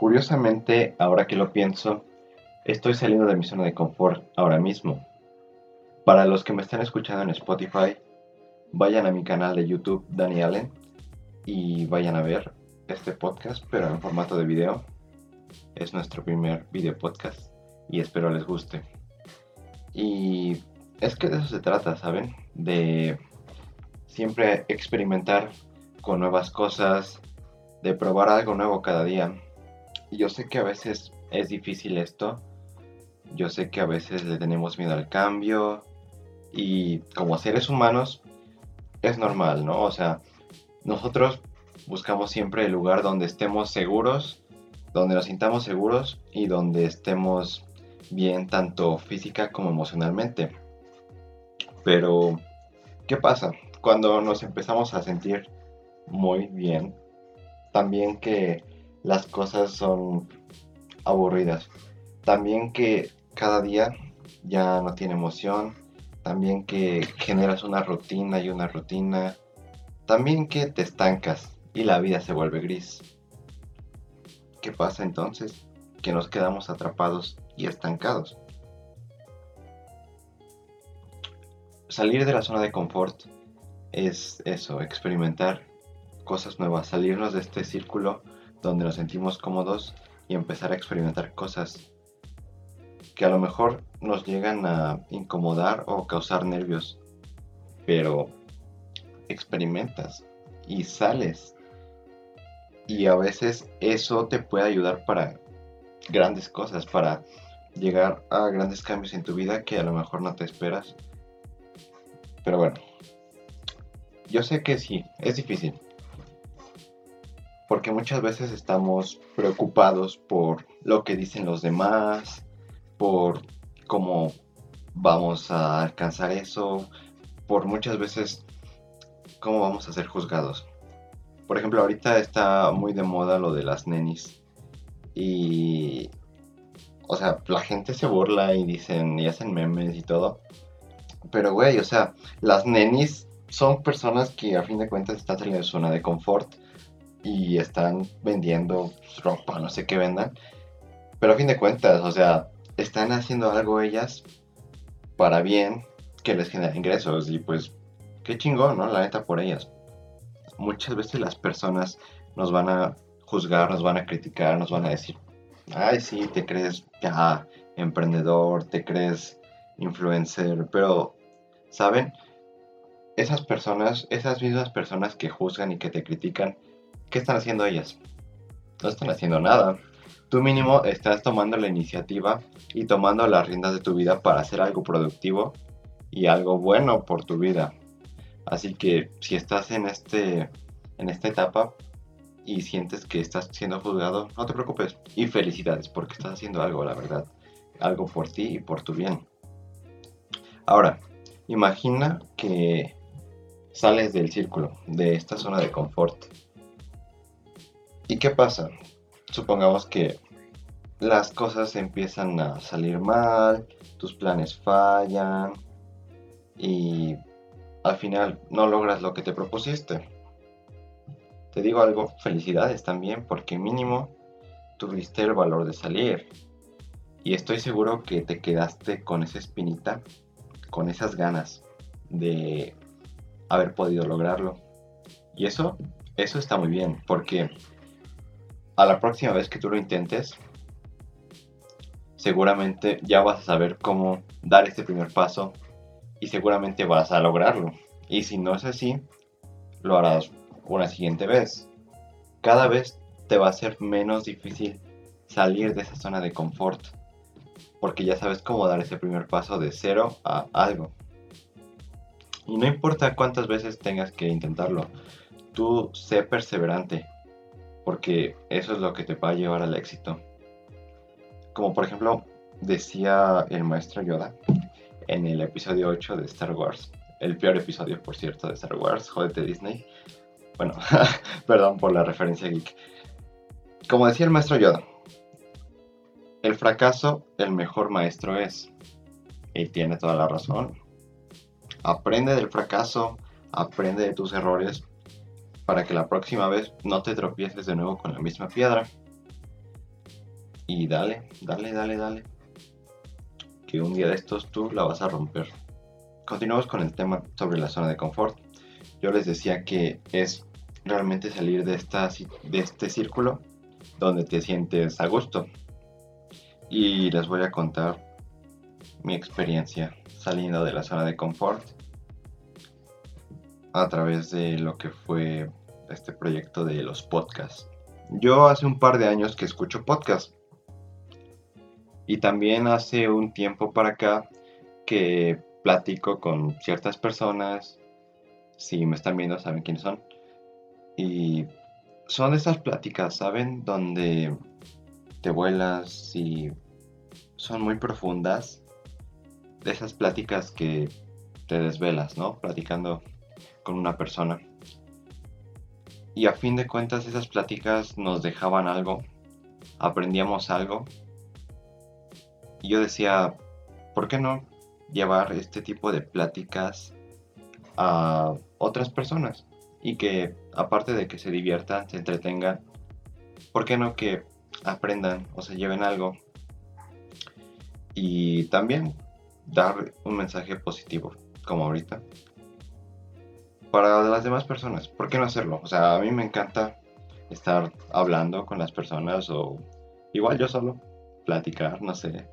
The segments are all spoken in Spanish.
Curiosamente, ahora que lo pienso, estoy saliendo de mi zona de confort ahora mismo. Para los que me están escuchando en Spotify, vayan a mi canal de YouTube Dani Allen y vayan a ver este podcast, pero en formato de video. Es nuestro primer video podcast y espero les guste. Y es que de eso se trata, ¿saben? De siempre experimentar con nuevas cosas, de probar algo nuevo cada día. Yo sé que a veces es difícil esto. Yo sé que a veces le tenemos miedo al cambio. Y como seres humanos es normal, ¿no? O sea, nosotros buscamos siempre el lugar donde estemos seguros, donde nos sintamos seguros y donde estemos bien tanto física como emocionalmente. Pero, ¿qué pasa? Cuando nos empezamos a sentir muy bien, también que las cosas son aburridas, también que cada día ya no tiene emoción, también que generas una rutina y una rutina, también que te estancas y la vida se vuelve gris. ¿Qué pasa entonces? Que nos quedamos atrapados y estancados. Salir de la zona de confort es eso, experimentar cosas nuevas, salirnos de este círculo donde nos sentimos cómodos y empezar a experimentar cosas que a lo mejor nos llegan a incomodar o causar nervios, pero experimentas y sales. Y a veces eso te puede ayudar para grandes cosas, para llegar a grandes cambios en tu vida que a lo mejor no te esperas. Pero bueno, yo sé que sí, es difícil. Porque muchas veces estamos preocupados por lo que dicen los demás, por cómo vamos a alcanzar eso, por muchas veces cómo vamos a ser juzgados. Por ejemplo, ahorita está muy de moda lo de las nenis. Y o sea, la gente se burla y dicen y hacen memes y todo. Pero, güey, o sea, las nenis son personas que a fin de cuentas están de su zona de confort y están vendiendo ropa, no sé qué vendan. Pero a fin de cuentas, o sea, están haciendo algo ellas para bien que les genera ingresos y pues qué chingón, ¿no? La neta por ellas. Muchas veces las personas nos van a juzgar, nos van a criticar, nos van a decir, ay, sí, te crees ya emprendedor, te crees influencer, pero, ¿saben? Esas personas, esas mismas personas que juzgan y que te critican, ¿qué están haciendo ellas? No están haciendo nada. Tú mínimo estás tomando la iniciativa y tomando las riendas de tu vida para hacer algo productivo y algo bueno por tu vida. Así que si estás en este en esta etapa, y sientes que estás siendo juzgado, no te preocupes. Y felicidades porque estás haciendo algo, la verdad. Algo por ti y por tu bien. Ahora, imagina que sales del círculo, de esta zona de confort. ¿Y qué pasa? Supongamos que las cosas empiezan a salir mal, tus planes fallan y al final no logras lo que te propusiste te digo algo, felicidades también, porque mínimo tuviste el valor de salir. Y estoy seguro que te quedaste con esa espinita, con esas ganas de haber podido lograrlo. Y eso, eso está muy bien, porque a la próxima vez que tú lo intentes, seguramente ya vas a saber cómo dar este primer paso y seguramente vas a lograrlo. Y si no es así, lo harás una siguiente vez. Cada vez te va a ser menos difícil salir de esa zona de confort, porque ya sabes cómo dar ese primer paso de cero a algo. Y no importa cuántas veces tengas que intentarlo, tú sé perseverante, porque eso es lo que te va a llevar al éxito. Como por ejemplo decía el maestro Yoda en el episodio 8 de Star Wars, el peor episodio por cierto de Star Wars, jodete Disney, bueno, perdón por la referencia geek. Como decía el maestro Yoda, el fracaso el mejor maestro es. Y tiene toda la razón. Aprende del fracaso, aprende de tus errores para que la próxima vez no te tropieces de nuevo con la misma piedra. Y dale, dale, dale, dale. Que un día de estos tú la vas a romper. Continuamos con el tema sobre la zona de confort. Yo les decía que es realmente salir de, esta, de este círculo donde te sientes a gusto. Y les voy a contar mi experiencia saliendo de la zona de confort a través de lo que fue este proyecto de los podcasts. Yo hace un par de años que escucho podcasts y también hace un tiempo para acá que platico con ciertas personas. Si me están viendo, saben quiénes son. Y son esas pláticas, ¿saben? Donde te vuelas y son muy profundas. De esas pláticas que te desvelas, ¿no? Platicando con una persona. Y a fin de cuentas esas pláticas nos dejaban algo, aprendíamos algo. Y yo decía, ¿por qué no llevar este tipo de pláticas a otras personas? Y que aparte de que se diviertan, se entretengan, ¿por qué no que aprendan o se lleven algo? Y también dar un mensaje positivo, como ahorita, para las demás personas. ¿Por qué no hacerlo? O sea, a mí me encanta estar hablando con las personas o igual yo solo, platicar, no sé,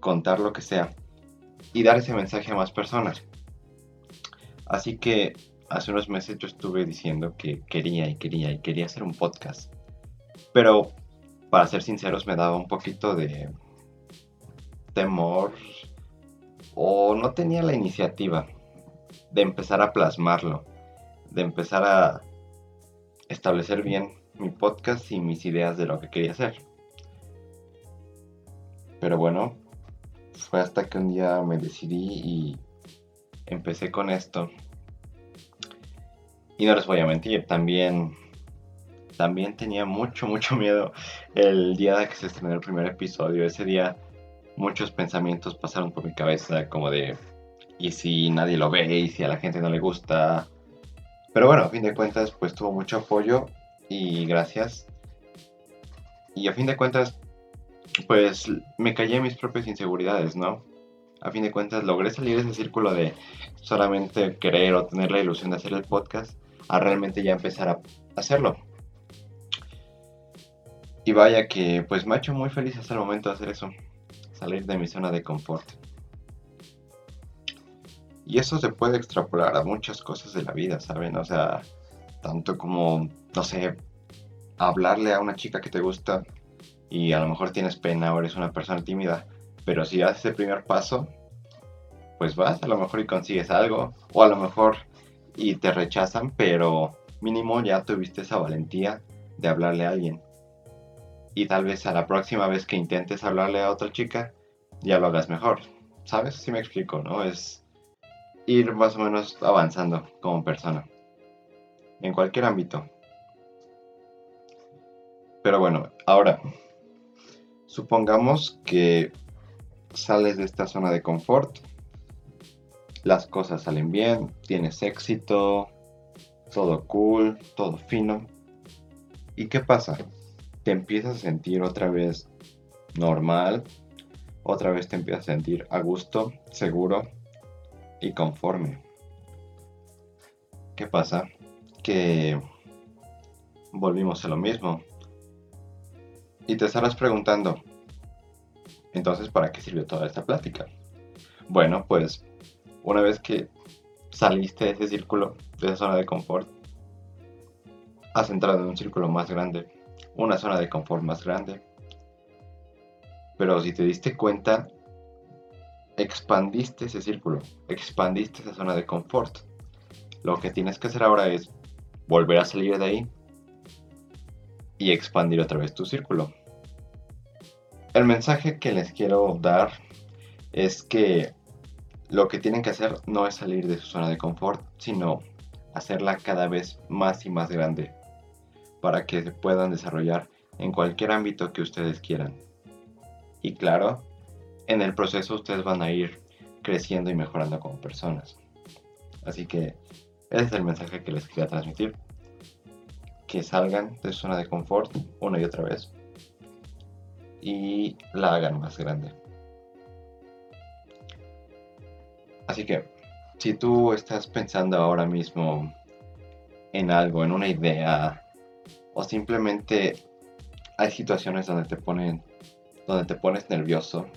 contar lo que sea y dar ese mensaje a más personas. Así que hace unos meses yo estuve diciendo que quería y quería y quería hacer un podcast. Pero, para ser sinceros, me daba un poquito de temor o no tenía la iniciativa de empezar a plasmarlo, de empezar a establecer bien mi podcast y mis ideas de lo que quería hacer. Pero bueno, fue hasta que un día me decidí y empecé con esto. Y no les voy a mentir, también también tenía mucho, mucho miedo el día de que se estrenó el primer episodio. Ese día muchos pensamientos pasaron por mi cabeza como de, y si nadie lo ve y si a la gente no le gusta. Pero bueno, a fin de cuentas, pues tuvo mucho apoyo y gracias. Y a fin de cuentas, pues me callé mis propias inseguridades, ¿no? A fin de cuentas, logré salir de ese círculo de solamente querer o tener la ilusión de hacer el podcast a realmente ya empezar a hacerlo. Y vaya que pues me muy feliz hasta el momento de hacer eso, salir de mi zona de confort. Y eso se puede extrapolar a muchas cosas de la vida, ¿saben? O sea, tanto como, no sé, hablarle a una chica que te gusta y a lo mejor tienes pena o eres una persona tímida, pero si haces el primer paso, pues vas a lo mejor y consigues algo, o a lo mejor y te rechazan, pero mínimo ya tuviste esa valentía de hablarle a alguien. Y tal vez a la próxima vez que intentes hablarle a otra chica, ya lo hagas mejor. ¿Sabes? Si me explico, ¿no? Es ir más o menos avanzando como persona. En cualquier ámbito. Pero bueno, ahora, supongamos que sales de esta zona de confort, las cosas salen bien, tienes éxito, todo cool, todo fino. ¿Y qué pasa? Te empiezas a sentir otra vez normal, otra vez te empiezas a sentir a gusto, seguro, y conforme. ¿Qué pasa? Que volvimos a lo mismo. Y te estarás preguntando, entonces, ¿para qué sirvió toda esta plática? Bueno, pues una vez que saliste de ese círculo, de esa zona de confort, has entrado en un círculo más grande, una zona de confort más grande. Pero si te diste cuenta, expandiste ese círculo, expandiste esa zona de confort. Lo que tienes que hacer ahora es volver a salir de ahí y expandir otra vez tu círculo. El mensaje que les quiero dar es que lo que tienen que hacer no es salir de su zona de confort, sino hacerla cada vez más y más grande para que se puedan desarrollar en cualquier ámbito que ustedes quieran. Y claro, en el proceso ustedes van a ir creciendo y mejorando como personas. Así que ese es el mensaje que les quería transmitir. Que salgan de su zona de confort una y otra vez. y la hagan más grande. Así que, si tú estás pensando ahora mismo en algo, en una idea, o simplemente hay situaciones donde te ponen, donde te pones nervioso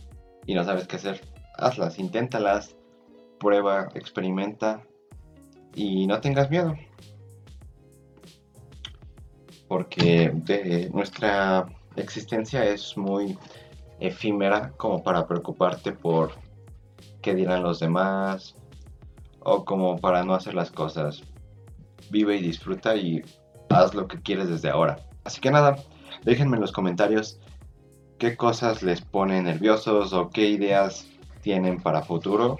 y no sabes qué hacer, hazlas, inténtalas, prueba, experimenta y no tengas miedo. Porque nuestra existencia es muy efímera como para preocuparte por qué dirán los demás o como para no hacer las cosas. Vive y disfruta y haz lo que quieres desde ahora. Así que nada, déjenme en los comentarios qué cosas les ponen nerviosos o qué ideas tienen para futuro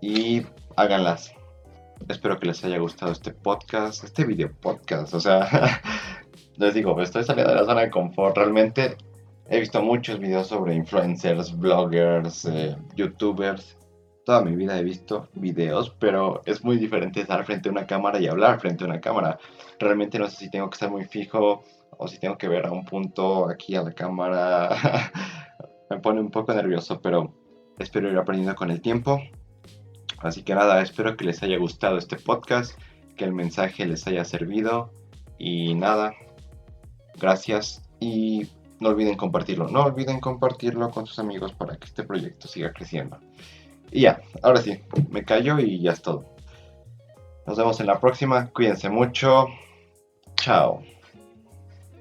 y háganlas. Espero que les haya gustado este podcast, este video podcast. O sea, les digo, estoy saliendo de la zona de confort. Realmente he visto muchos videos sobre influencers, bloggers, eh, youtubers. Toda mi vida he visto videos, pero es muy diferente estar frente a una cámara y hablar frente a una cámara. Realmente no sé si tengo que estar muy fijo o si tengo que ver a un punto aquí a la cámara. Me pone un poco nervioso, pero espero ir aprendiendo con el tiempo. Así que nada, espero que les haya gustado este podcast, que el mensaje les haya servido y nada, gracias y no olviden compartirlo, no olviden compartirlo con sus amigos para que este proyecto siga creciendo. Y ya, ahora sí, me callo y ya es todo. Nos vemos en la próxima, cuídense mucho, chao.